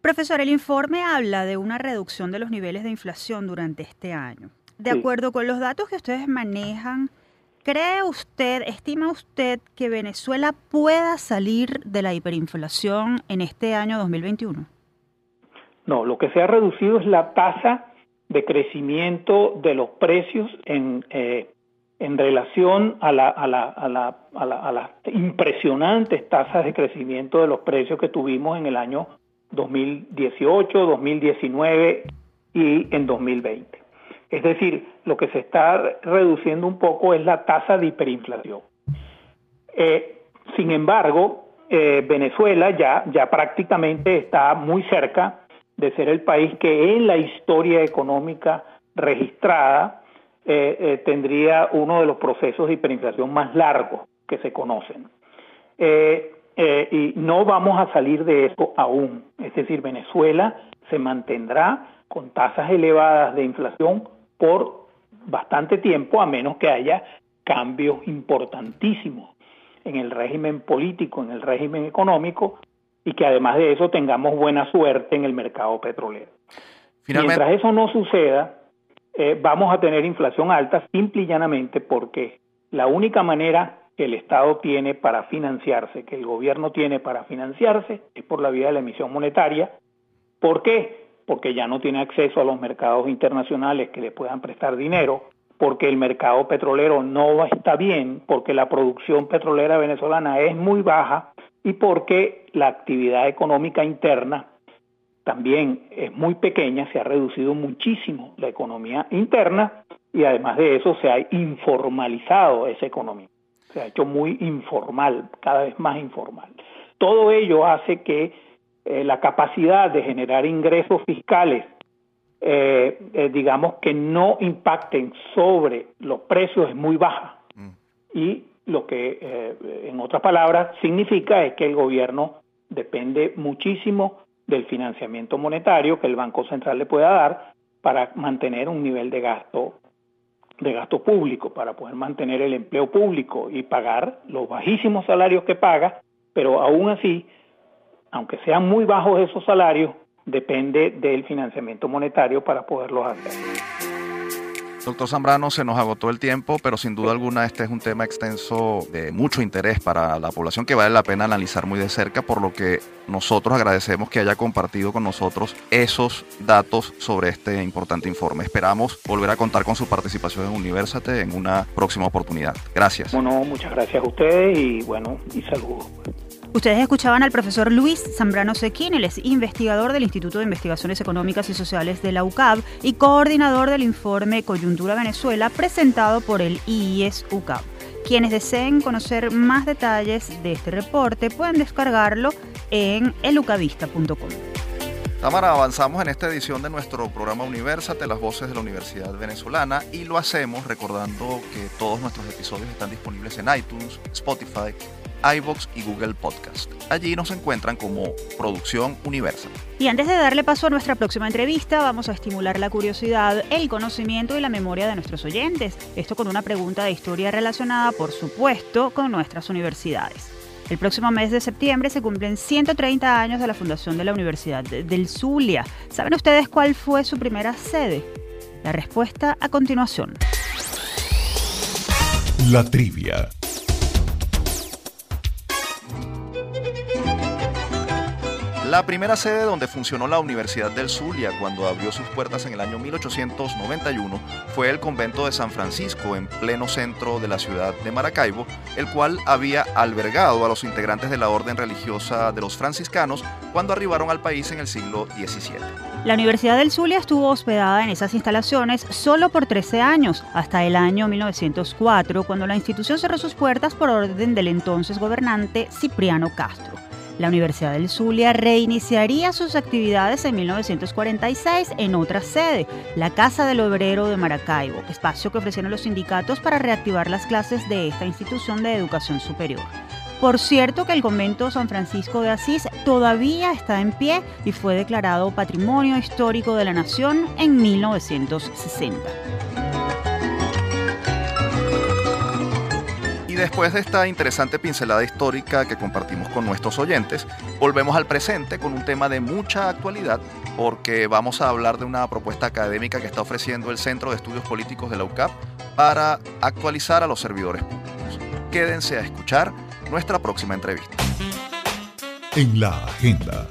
Profesor, el informe habla de una reducción de los niveles de inflación durante este año. De acuerdo con los datos que ustedes manejan, ¿cree usted, estima usted que Venezuela pueda salir de la hiperinflación en este año 2021? No, lo que se ha reducido es la tasa de crecimiento de los precios en, eh, en relación a, la, a, la, a, la, a, las impresionantes tasas de crecimiento de los precios que tuvimos en el año 2018, 2019 y en 2020. Es decir, lo que se está reduciendo un poco es la tasa de hiperinflación. Eh, sin embargo, eh, Venezuela ya, ya prácticamente está muy cerca de ser el país que en la historia económica registrada eh, tendría uno de los procesos de hiperinflación más largos que se conocen. Y no vamos a salir de eso aún. Es decir, Venezuela se mantendrá con tasas elevadas de inflación por bastante tiempo, a menos que haya cambios importantísimos en el régimen político, en el régimen económico, y que además de eso tengamos buena suerte en el mercado petrolero. Mientras eso no suceda, eh, vamos a tener inflación alta simple y llanamente porque la única manera que el Estado tiene para financiarse, que el gobierno tiene para financiarse, es por la vía de la emisión monetaria. ¿Por qué? Porque ya no tiene acceso a los mercados internacionales que le puedan prestar dinero, porque el mercado petrolero no está bien, porque la producción petrolera venezolana es muy baja y porque la actividad económica interna también es muy pequeña, se ha reducido muchísimo la economía interna y además de eso se ha informalizado esa economía, se ha hecho muy informal, cada vez más informal. Todo ello hace que eh, la capacidad de generar ingresos fiscales, eh, eh, digamos que no impacten sobre los precios es muy baja. Mm. Y lo que, en otras palabras, significa es que el gobierno depende muchísimo del financiamiento monetario que el Banco Central le pueda dar para mantener un nivel de gasto de gasto público, para poder mantener el empleo público y pagar los bajísimos salarios que paga, pero aún así, aunque sean muy bajos esos salarios, depende del financiamiento monetario para poderlos hacer. Doctor Zambrano, se nos agotó el tiempo, pero sin duda alguna este es un tema extenso de mucho interés para la población que vale la pena analizar muy de cerca, por lo que nosotros agradecemos que haya compartido con nosotros esos datos sobre este importante informe. Esperamos volver a contar con su participación en Universate en una próxima oportunidad. Gracias. Bueno, muchas gracias a ustedes y bueno, y saludos. Ustedes escuchaban al profesor Luis Zambrano Sequín, él es investigador del Instituto de Investigaciones Económicas y Sociales de la UCAB y coordinador del informe Coyuntura Venezuela presentado por el IIS UCAB. Quienes deseen conocer más detalles de este reporte pueden descargarlo en elucavista.com. Tamara, avanzamos en esta edición de nuestro programa Universate, las voces de la Universidad Venezolana, y lo hacemos recordando que todos nuestros episodios están disponibles en iTunes, Spotify, iBox y Google Podcast. Allí nos encuentran como Producción Universal. Y antes de darle paso a nuestra próxima entrevista, vamos a estimular la curiosidad, el conocimiento y la memoria de nuestros oyentes. Esto con una pregunta de historia relacionada, por supuesto, con nuestras universidades. El próximo mes de septiembre se cumplen 130 años de la fundación de la Universidad del Zulia. ¿Saben ustedes cuál fue su primera sede? La respuesta a continuación. La trivia. La primera sede donde funcionó la Universidad del Zulia cuando abrió sus puertas en el año 1891 fue el convento de San Francisco en pleno centro de la ciudad de Maracaibo, el cual había albergado a los integrantes de la orden religiosa de los franciscanos cuando arribaron al país en el siglo XVII. La Universidad del Zulia estuvo hospedada en esas instalaciones solo por 13 años, hasta el año 1904, cuando la institución cerró sus puertas por orden del entonces gobernante Cipriano Castro. La Universidad del Zulia reiniciaría sus actividades en 1946 en otra sede, la Casa del Obrero de Maracaibo, espacio que ofrecieron los sindicatos para reactivar las clases de esta institución de educación superior. Por cierto que el convento San Francisco de Asís todavía está en pie y fue declarado Patrimonio Histórico de la Nación en 1960. Después de esta interesante pincelada histórica que compartimos con nuestros oyentes, volvemos al presente con un tema de mucha actualidad porque vamos a hablar de una propuesta académica que está ofreciendo el Centro de Estudios Políticos de la UCAP para actualizar a los servidores públicos. Quédense a escuchar nuestra próxima entrevista. En la agenda.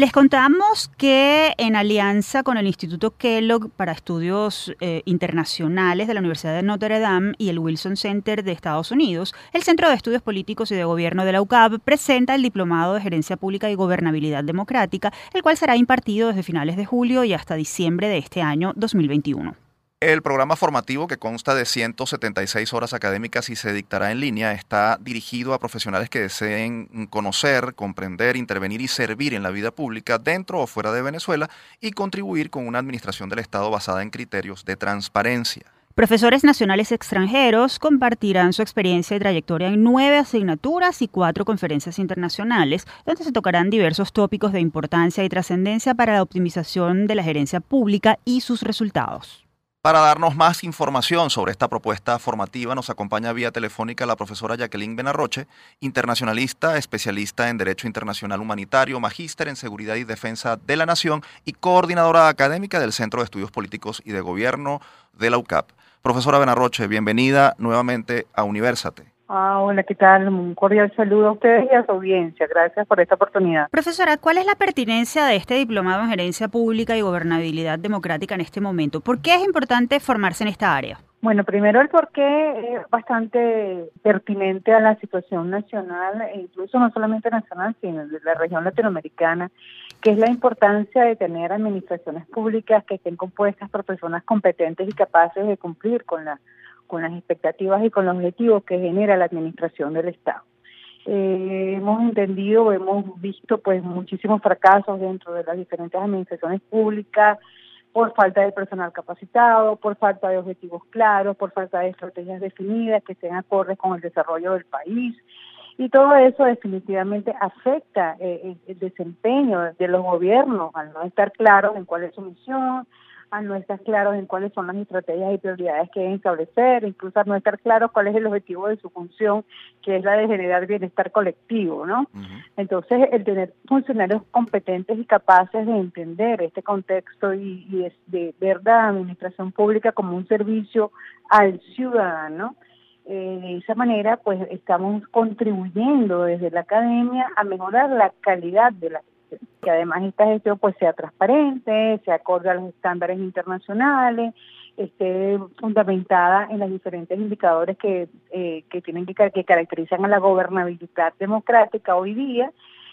Les contamos que en alianza con el Instituto Kellogg para Estudios eh, Internacionales de la Universidad de Notre Dame y el Wilson Center de Estados Unidos, el Centro de Estudios Políticos y de Gobierno de la UCAB presenta el Diplomado de Gerencia Pública y Gobernabilidad Democrática, el cual será impartido desde finales de julio y hasta diciembre de este año 2021. El programa formativo, que consta de 176 horas académicas y se dictará en línea, está dirigido a profesionales que deseen conocer, comprender, intervenir y servir en la vida pública dentro o fuera de Venezuela y contribuir con una administración del Estado basada en criterios de transparencia. Profesores nacionales extranjeros compartirán su experiencia y trayectoria en nueve asignaturas y cuatro conferencias internacionales, donde se tocarán diversos tópicos de importancia y trascendencia para la optimización de la gerencia pública y sus resultados. Para darnos más información sobre esta propuesta formativa nos acompaña vía telefónica la profesora Jacqueline Benarroche, internacionalista, especialista en Derecho Internacional Humanitario, magíster en Seguridad y Defensa de la Nación y coordinadora académica del Centro de Estudios Políticos y de Gobierno de la UCAP. Profesora Benarroche, bienvenida nuevamente a Universate. Ah, hola, ¿qué tal? Un cordial saludo a ustedes y a su audiencia. Gracias por esta oportunidad. Profesora, ¿cuál es la pertinencia de este diplomado en gerencia pública y gobernabilidad democrática en este momento? ¿Por qué es importante formarse en esta área? Bueno, primero el por qué es bastante pertinente a la situación nacional, e incluso no solamente nacional, sino de la región latinoamericana, que es la importancia de tener administraciones públicas que estén compuestas por personas competentes y capaces de cumplir con la con las expectativas y con los objetivos que genera la administración del Estado. Eh, hemos entendido, hemos visto pues muchísimos fracasos dentro de las diferentes administraciones públicas por falta de personal capacitado, por falta de objetivos claros, por falta de estrategias definidas que estén acordes con el desarrollo del país. Y todo eso definitivamente afecta eh, el desempeño de los gobiernos al no estar claros en cuál es su misión, no estar claros en cuáles son las estrategias y prioridades que deben establecer, incluso a no estar claros cuál es el objetivo de su función, que es la de generar bienestar colectivo, ¿no? Entonces, el tener funcionarios competentes y capaces de entender este contexto y, y de ver la administración pública como un servicio al ciudadano, eh, de esa manera, pues estamos contribuyendo desde la academia a mejorar la calidad de la que además esta gestión pues sea transparente, se acorde a los estándares internacionales, esté fundamentada en los diferentes indicadores que, eh, que tienen que, que caracterizan a la gobernabilidad democrática hoy día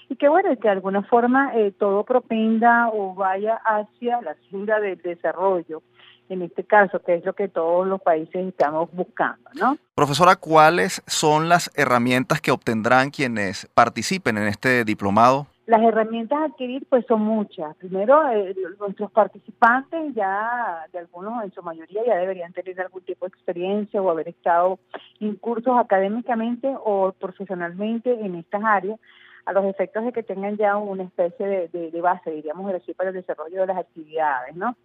y que bueno, que de alguna forma eh, todo propenda o vaya hacia la senda del desarrollo en este caso, que es lo que todos los países estamos buscando, ¿no? Profesora, ¿cuáles son las herramientas que obtendrán quienes participen en este diplomado? Las herramientas a adquirir pues son muchas. Primero, eh, nuestros participantes ya, de algunos en su mayoría, ya deberían tener algún tipo de experiencia o haber estado en cursos académicamente o profesionalmente en estas áreas, a los efectos de que tengan ya una especie de, base, diríamos para el desarrollo de las actividades, ¿no?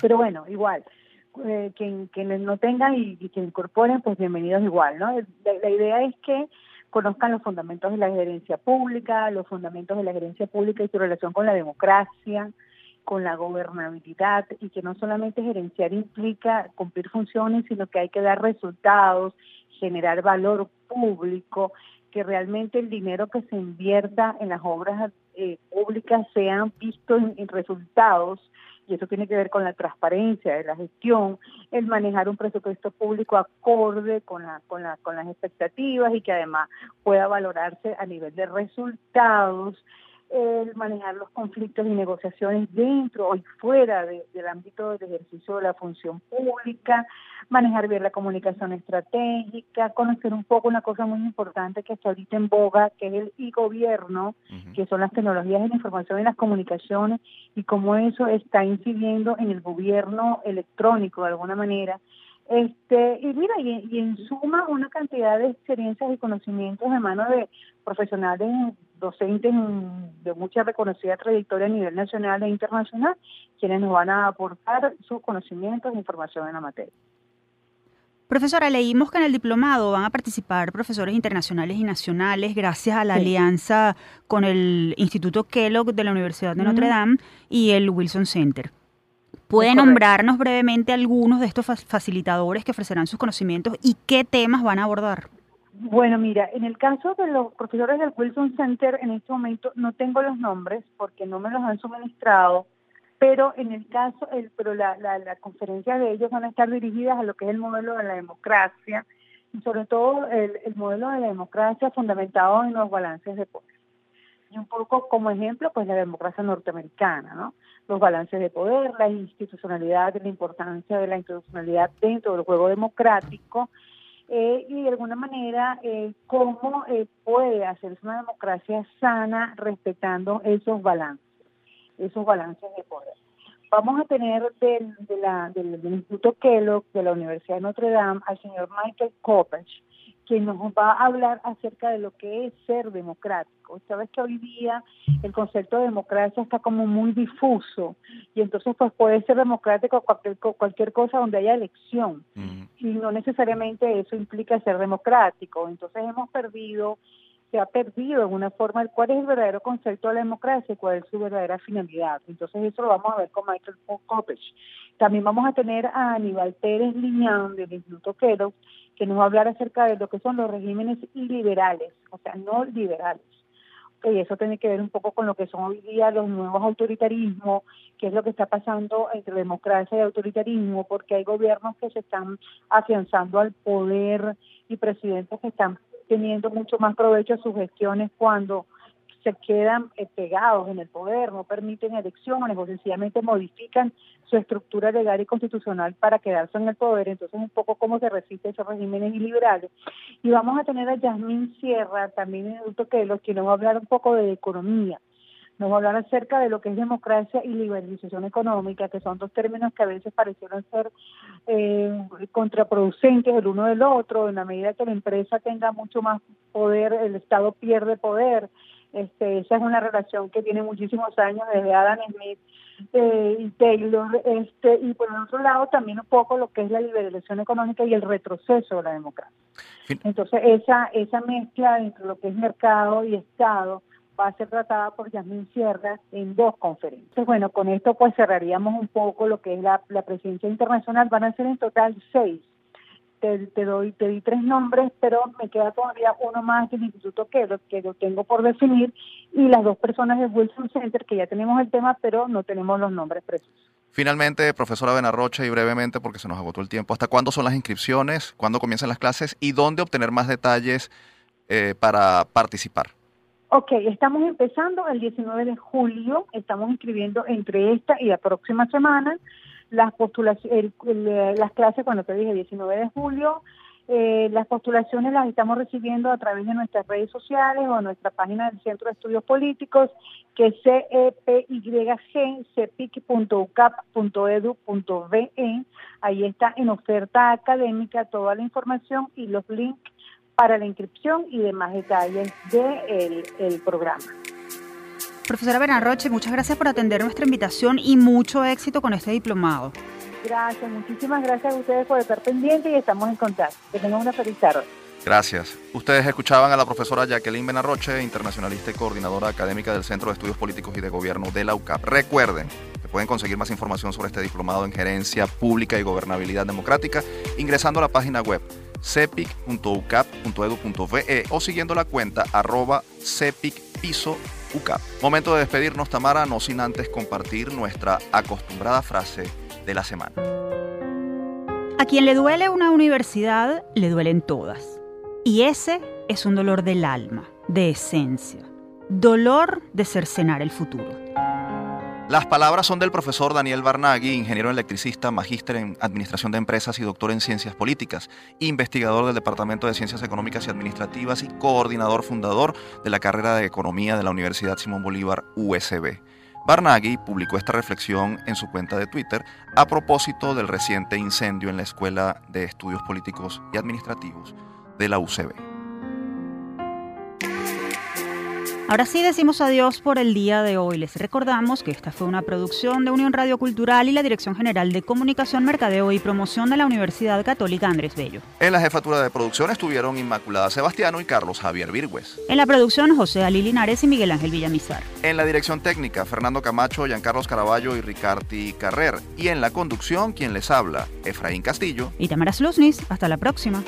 Pero bueno, igual, eh, quienes no tengan y, que incorporen, pues bienvenidos igual, ¿no? la idea es que conozcan los fundamentos de la gerencia pública, los fundamentos de la gerencia pública y su relación con la democracia, con la gobernabilidad y que no solamente gerenciar implica cumplir funciones, sino que hay que dar resultados, generar valor público, que realmente el dinero que se invierta en las obras eh, públicas sean vistos en resultados y eso tiene que ver con la transparencia de la gestión, el manejar un presupuesto público acorde con, la, con, la, con las expectativas y que además pueda valorarse a nivel de resultados el manejar los conflictos y negociaciones dentro y fuera del ámbito del ejercicio de la función pública, manejar bien la comunicación estratégica, conocer un poco una cosa muy importante que está ahorita en boga, que es el e-gobierno, que son las tecnologías de la información y las comunicaciones, y cómo eso está incidiendo en el gobierno electrónico de alguna manera, Este, y mira, y, en suma una cantidad de experiencias y conocimientos de mano de profesionales docentes de mucha reconocida trayectoria a nivel nacional e internacional, quienes nos van a aportar sus conocimientos e información en la materia. Profesora, leímos que en el diplomado van a participar profesores internacionales y nacionales gracias a la alianza con el Instituto Kellogg de la Universidad de Notre Dame y el Wilson Center. ¿Puede nombrarnos brevemente algunos de estos facilitadores que ofrecerán sus conocimientos y qué temas van a abordar? Bueno, mira, en el caso de los profesores del Wilson Center, en este momento no tengo los nombres porque no me los han suministrado, pero en el caso, el, pero la, la, conferencia de ellos van a estar dirigidas a lo que es el modelo de la democracia y sobre todo el, el modelo de la democracia fundamentado en los balances de poder. Y un poco como ejemplo, pues la democracia norteamericana, ¿no? Los balances de poder, la institucionalidad, la importancia de la institucionalidad dentro del juego democrático eh, y de alguna manera eh, cómo eh, puede hacerse una democracia sana respetando esos balances, esos balances de poder. Vamos a tener del, del, Instituto Kellogg de la Universidad de Notre Dame al señor Michael Kopech, que nos va a hablar acerca de lo que es ser democrático. Sabes que hoy día el concepto de democracia está como muy difuso y entonces pues puede ser democrático cualquier, cualquier cosa donde haya elección y no necesariamente eso implica ser democrático. Entonces hemos perdido se ha perdido en una forma cuál es el verdadero concepto de la democracia y cuál es su verdadera finalidad. Entonces eso lo vamos a ver con Michael Kopech. También vamos a tener a Aníbal Pérez Liñán del Instituto Kellogg, que nos va a hablar acerca de lo que son los regímenes iliberales, o sea, no liberales. Y eso tiene que ver un poco con lo que son hoy día los nuevos autoritarismos, qué es lo que está pasando entre democracia y autoritarismo, porque hay gobiernos que se están afianzando al poder y presidentes que están teniendo mucho más provecho a sus gestiones cuando se quedan eh, pegados en el poder, no permiten elecciones o sencillamente modifican su estructura legal y constitucional para quedarse en el poder. Entonces, un poco cómo se resiste esos regímenes iliberales. Y vamos a tener a Yasmín Sierra, también en el que los que nos va a hablar un poco de economía. Nos va a hablar acerca de lo que es democracia y liberalización económica, que son dos términos que a veces parecieron ser eh, contraproducentes el uno del otro. En la medida que la empresa tenga mucho más poder, el Estado pierde poder. Este, esa es una relación que tiene muchísimos años desde Adam Smith eh, y Taylor. Este, y por el otro lado también un poco lo que es la liberalización económica y el retroceso de la democracia. Entonces esa, esa mezcla entre lo que es mercado y Estado va a ser tratada por Yasmín Sierra en dos conferencias. Bueno, con esto pues cerraríamos un poco lo que es la, la presencia internacional. Van a ser en total seis. Te, te, doy te di tres nombres, pero me queda todavía uno más del Instituto que lo, que lo tengo por definir y las dos personas del Wilson Center que ya tenemos el tema, pero no tenemos los nombres precisos. Finalmente, profesora Benarrocha, y brevemente, porque se nos agotó el tiempo, ¿hasta cuándo son las inscripciones? ¿Cuándo comienzan las clases? ¿Y dónde obtener más detalles eh, para participar? Ok, estamos empezando el 19 de julio, estamos inscribiendo entre esta y la próxima semana las postulaciones, las clases, cuando te dije 19 de julio, eh, las postulaciones las estamos recibiendo a través de nuestras redes sociales o nuestra página del Centro de Estudios Políticos, que es cepyg, cepic.ucap.edu.be. Ahí está en oferta académica toda la información y los links para la inscripción y demás detalles del el programa. Profesora Benarroche, muchas gracias por atender nuestra invitación y mucho éxito con este diplomado. Gracias, muchísimas gracias a ustedes por estar pendientes y estamos en contacto. Que tengan una feliz tarde. Gracias. Ustedes escuchaban a la profesora Jacqueline Benarroche, internacionalista y coordinadora académica del Centro de Estudios Políticos y de Gobierno de la UCAP. Recuerden que pueden conseguir más información sobre este diplomado en Gerencia Pública y Gobernabilidad Democrática ingresando a la página web cepic.ucap.edu.ve o siguiendo la cuenta arroba Momento de despedirnos, Tamara, no sin antes compartir nuestra acostumbrada frase de la semana. A quien le duele una universidad, le duelen todas. Y ese es un dolor del alma, de esencia. Dolor de cercenar el futuro. Las palabras son del profesor Daniel Barnaghi, ingeniero electricista, magíster en Administración de Empresas y doctor en Ciencias Políticas, investigador del Departamento de Ciencias Económicas y Administrativas y coordinador fundador de la carrera de Economía de la Universidad Simón Bolívar USB. Barnaghi publicó esta reflexión en su cuenta de Twitter a propósito del reciente incendio en la Escuela de Estudios Políticos y Administrativos de la UCB. Ahora sí decimos adiós por el día de hoy. Les recordamos que esta fue una producción de Unión Radio Cultural y la Dirección General de Comunicación, Mercadeo y Promoción de la Universidad Católica Andrés Bello. En la jefatura de producción estuvieron Inmaculada Sebastiano y Carlos Javier Virgües. En la producción, José Ali Linares y Miguel Ángel Villamizar. En la dirección técnica, Fernando Camacho, Giancarlos Caraballo y Ricardi Carrer. Y en la conducción, quien les habla, Efraín Castillo y Tamara Sluznis. Hasta la próxima.